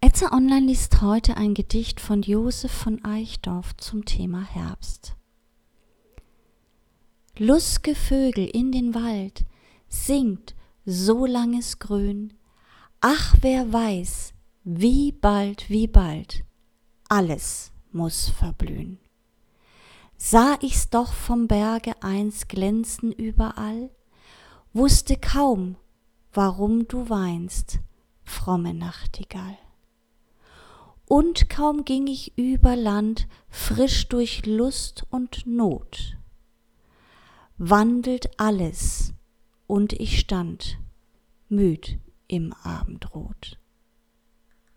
Etze Online liest heute ein Gedicht von Josef von Eichdorff zum Thema Herbst. Luske Vögel in den Wald, singt so langes Grün, ach wer weiß, wie bald, wie bald, alles muss verblühen. Sah ich's doch vom Berge einst glänzen überall, wusste kaum, warum du weinst, fromme Nachtigall und kaum ging ich über Land, frisch durch Lust und Not. Wandelt alles, und ich stand, müd im Abendrot.